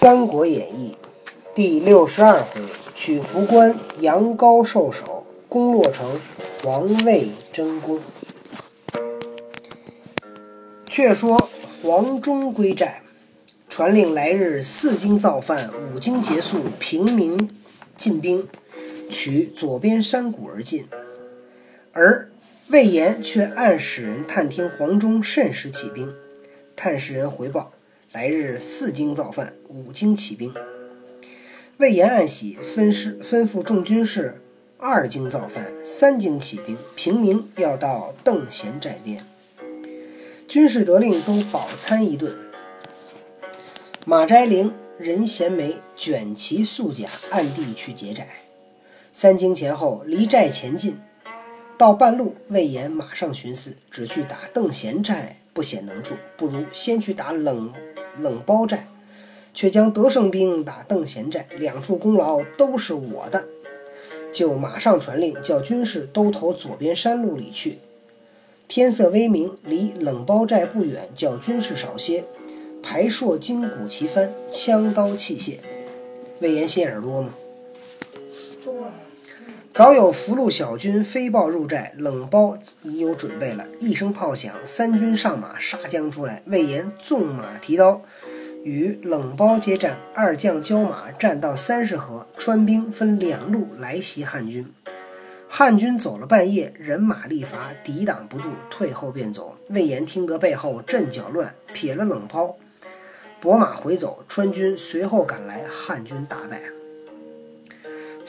三国演义》第六十二回，取福关，杨高受首，攻洛城，王位争功。却说黄忠归寨，传令来日四更造饭，五更结束，平民进兵，取左边山谷而进。而魏延却暗使人探听黄忠甚时起兵，探使人回报。来日四更造饭，五更起兵。魏延暗喜，分师吩咐众军士：二更造饭，三更起兵。平民要到邓贤寨边。军士得令，都饱餐一顿。马斋灵、任贤梅卷旗素甲，暗地去劫寨。三更前后，离寨前进，到半路，魏延马上寻思：只去打邓贤寨不显能处，不如先去打冷。冷包寨，却将得胜兵打邓贤寨，两处功劳都是我的，就马上传令，叫军士都投左边山路里去。天色微明，离冷包寨不远，叫军士少些，排槊金鼓齐翻，枪刀器械。魏延心眼多吗？早有俘虏小军飞报入寨，冷包已有准备了。一声炮响，三军上马杀将出来。魏延纵马提刀，与冷包接战。二将交马，战到三十合，川兵分两路来袭汉军。汉军走了半夜，人马力乏，抵挡不住，退后便走。魏延听得背后阵脚乱，撇了冷包，拨马回走。川军随后赶来，汉军大败。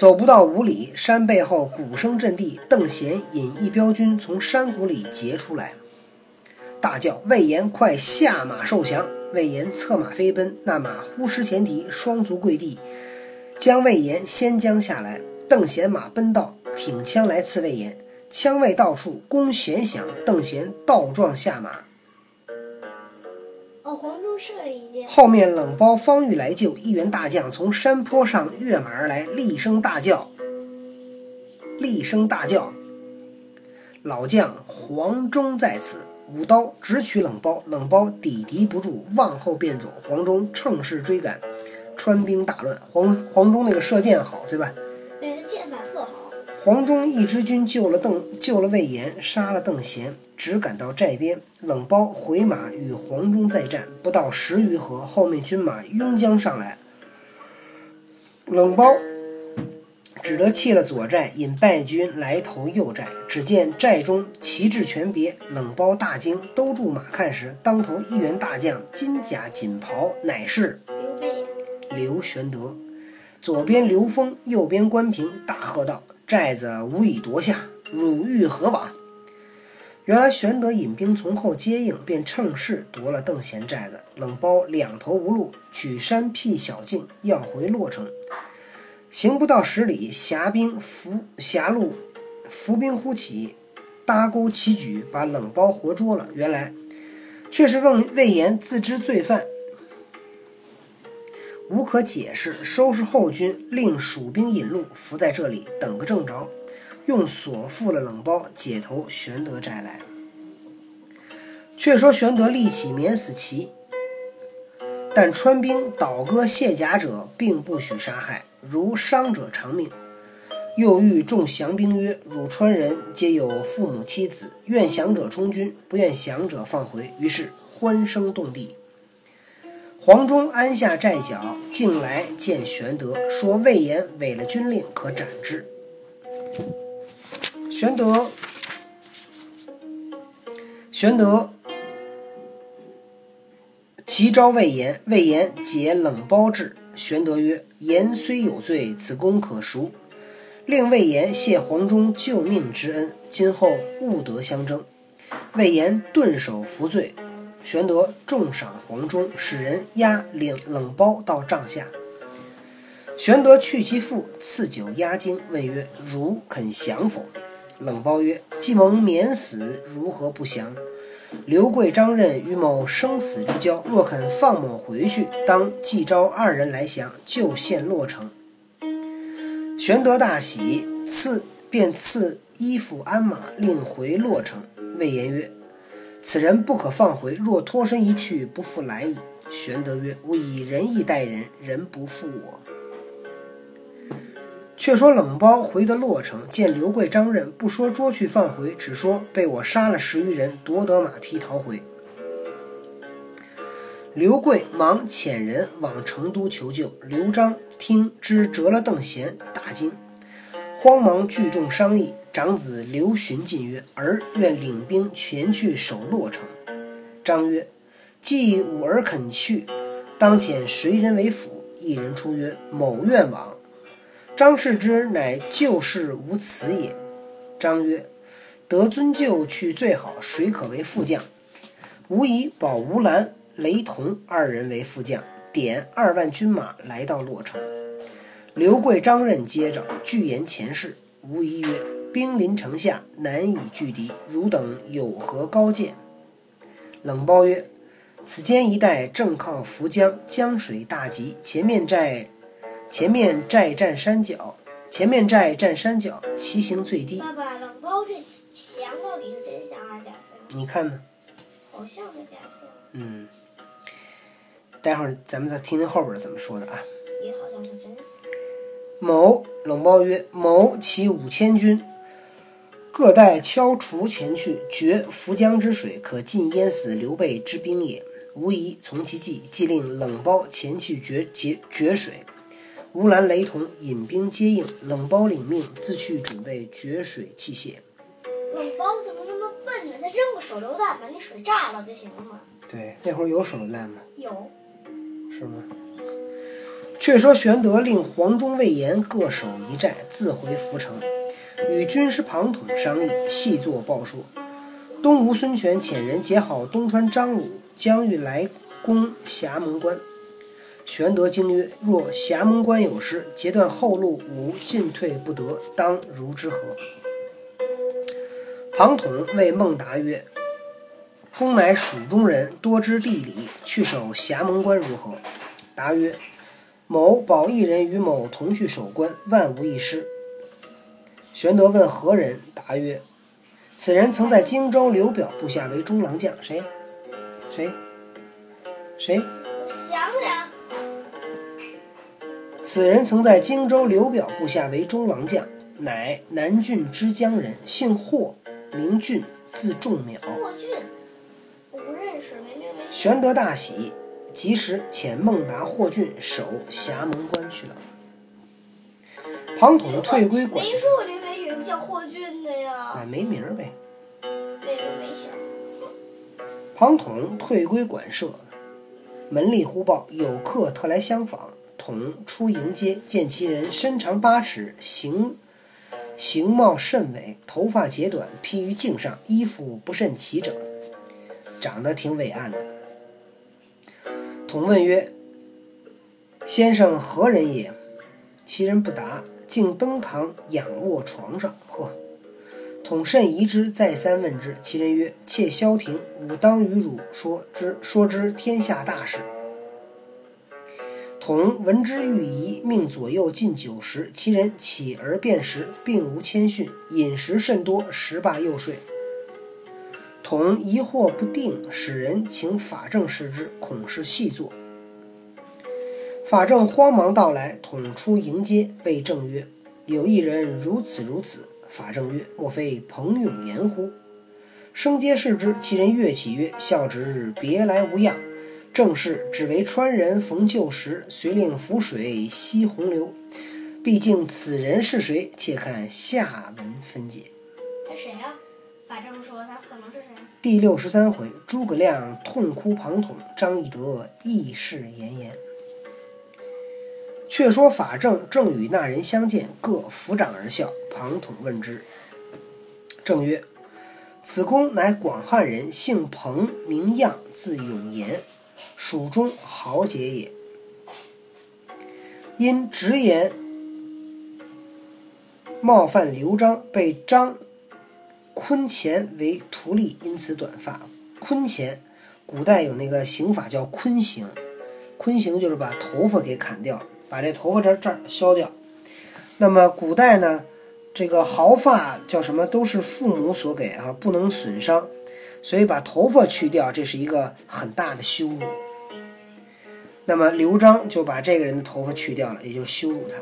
走不到五里，山背后鼓声震地。邓贤引一彪军从山谷里截出来，大叫：“魏延，快下马受降！”魏延策马飞奔，那马忽失前蹄，双足跪地，将魏延先将下来。邓贤马奔到，挺枪来刺魏延，枪未到处，弓弦响，邓贤倒撞下马。后面冷包方欲来救，一员大将从山坡上跃马而来，厉声大叫：“厉声大叫！老将黄忠在此！”舞刀直取冷包，冷包抵敌不住，往后便走。黄忠乘势追赶，川兵大乱。黄黄忠那个射箭好，对吧？黄忠一支军救了邓，救了魏延，杀了邓贤，只赶到寨边。冷苞回马与黄忠再战，不到十余合，后面军马拥将上来。冷苞只得弃了左寨，引败军来投右寨。只见寨中旗帜全别，冷苞大惊，兜住马看时，当头一员大将，金甲锦袍，乃是刘备、刘玄德。左边刘封，右边关平，大喝道。寨子无以夺下，汝欲何往？原来玄德引兵从后接应，便趁势夺了邓贤寨子。冷包两头无路，取山僻小径，要回洛城。行不到十里，峡兵伏峡路伏兵忽起，搭钩齐举，把冷包活捉了。原来却是魏魏延自知罪犯。无可解释，收拾后军，令蜀兵引路，伏在这里等个正着，用锁缚了冷包，解投玄德寨来。却说玄德立起免死旗，但川兵倒戈卸甲者，并不许杀害，如伤者偿命。又谕众降兵曰：“汝川人皆有父母妻子，愿降者充军，不愿降者放回。”于是欢声动地。黄忠安下寨脚，进来见玄德，说：“魏延违了军令，可斩之。”玄德，玄德急召魏延，魏延解冷包至。玄德曰：“言虽有罪，此功可赎，令魏延谢黄忠救命之恩，今后勿得相争。”魏延顿首服罪。玄德重赏黄忠，使人押领冷包到帐下。玄德去其父，赐酒压惊，问曰：“汝肯降否？”冷包曰：“既蒙免死，如何不降？刘贵、张任与某生死之交，若肯放某回去，当即召二人来降，就献洛城。”玄德大喜，赐便赐衣服鞍马，令回洛城。魏延曰。此人不可放回，若脱身一去，不复来矣。玄德曰：“吾以仁义待人，人不负我。”却说冷苞回得洛城，见刘贵、张任，不说捉去放回，只说被我杀了十余人，夺得马匹逃回。刘贵忙遣人往成都求救。刘璋听知折了邓贤，大惊，慌忙聚众商议。长子刘询进曰：“儿愿领兵前去守洛城。”张曰：“既吾儿肯去，当遣谁人为辅？”一人出曰：“某愿往。”张氏之，乃旧事无辞也。张曰：“得尊舅去最好，谁可为副将？”吾以保吴兰、雷同二人为副将，点二万军马来到洛城。刘贵、张任接着，具言前事。吴疑曰：“兵临城下，难以拒敌，汝等有何高见？”冷苞曰：“此间一带正靠涪江，江水大急，前面寨。”前面寨占山脚，前面寨占山脚，骑行最低。爸爸，冷苞这降到底是真降还是假降？你看呢？好像是假降。嗯，待会儿咱们再听听后边怎么说的啊。也好像是真降。某冷苞曰：“某起五千军，各带敲锄前去，决涪江之水，可尽淹死刘备之兵也。无疑从其计，即令冷苞前去决决决水。”吴兰、雷同引兵接应，冷苞领命，自去准备决水器械。冷苞怎么那么笨呢？他扔个手榴弹，把那水炸了就行了吗？对，那会儿有手榴弹吗？有。是吗？却说玄德令黄忠、魏延各守一寨，自回涪城，与军师庞统商议，细作报说。东吴孙权遣人结好东川张鲁，将欲来攻峡门关。玄德惊曰：“若峡门关有失，截断后路，吾进退不得，当如之何？”庞统谓孟达曰：“公乃蜀中人，多知地理，去守峡门关如何？”答曰：“某保一人与某同去守关，万无一失。”玄德问何人？答曰：“此人曾在荆州刘表部下为中郎将。”谁？谁？谁？我想想。此人曾在荆州刘表部下为中郎将，乃南郡之江人，姓霍，名俊，字仲邈。霍俊，我不认识，没名没姓。玄德大喜，及时遣孟达、霍俊守峡门关去了。庞统退归管，没叫霍俊的呀。啊，没名儿呗。没名没姓。庞统退归馆舍，门吏忽报有客特来相访。统出迎接，见其人身长八尺，形形貌甚伟，头发截短，披于颈上，衣服不甚齐整，长得挺伟岸的。统问曰：“先生何人也？”其人不答，竟登堂仰卧床上。呵，统甚疑之，再三问之，其人曰：“妾萧庭，吾当与汝说之，说之天下大事。”统闻之欲疑，命左右进酒食。其人起而便食，并无谦逊，饮食甚多，食罢又睡。统疑惑不定，使人请法正视之，恐是细作。法正慌忙到来，统出迎接，谓正曰：“有一人如此如此。”法正曰：“莫非彭永言乎？”生皆视之，其人跃起曰：“孝侄别来无恙。”正是只为川人逢旧时，遂令浮水吸洪流。毕竟此人是谁？且看下文分解。他谁呀？法正说他可能是谁？第六十三回，诸葛亮痛哭庞统，张翼德义释严颜。却说法正正与那人相见，各抚掌而笑。庞统问之，正曰：“此公乃广汉人，姓彭，名样，字永言。”蜀中豪杰也，因直言冒犯刘璋，被张坤乾为徒隶，因此短发。坤乾，古代有那个刑法叫坤刑，坤刑就是把头发给砍掉，把这头发这这儿削掉。那么古代呢，这个毫发叫什么，都是父母所给啊，不能损伤。所以把头发去掉，这是一个很大的羞辱。那么刘璋就把这个人的头发去掉了，也就是羞辱他。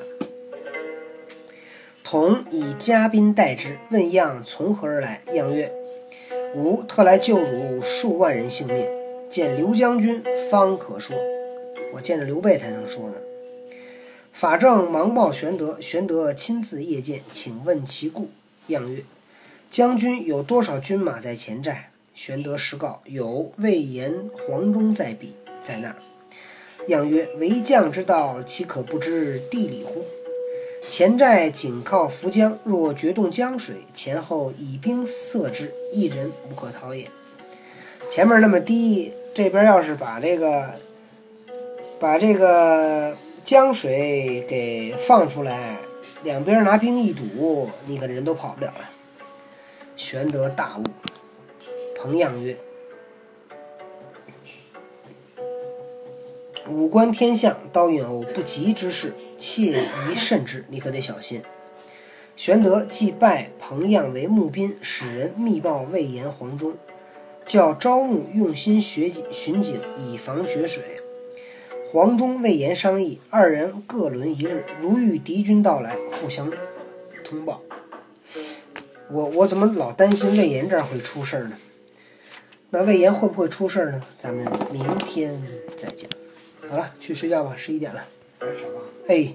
同以嘉宾待之，问样从何而来？样曰：“吾特来救汝数万人性命，见刘将军方可说。我见着刘备才能说呢。”法正忙报玄德，玄德亲自谒见，请问其故。样曰：“将军有多少军马在前寨？”玄德实告：“有魏延、黄忠在彼，在那儿。”样曰：“为将之道，岂可不知地理乎？前寨紧靠涪江，若决动江水，前后以兵塞之，一人无可逃也。前面那么低，这边要是把这个把这个江水给放出来，两边拿兵一堵，你可人都跑不了了。”玄德大悟。彭样曰。五官天象，当有不吉之事，切宜慎之。你可得小心。玄德即拜彭样为募宾，使人密报魏延、黄忠，叫招募用心学巡警，以防决水。黄忠、魏延商议，二人各轮一日，如遇敌军到来，互相通报。我我怎么老担心魏延这儿会出事儿呢？那魏延会不会出事儿呢？咱们明天再讲。好了，去睡觉吧，十一点了。哎。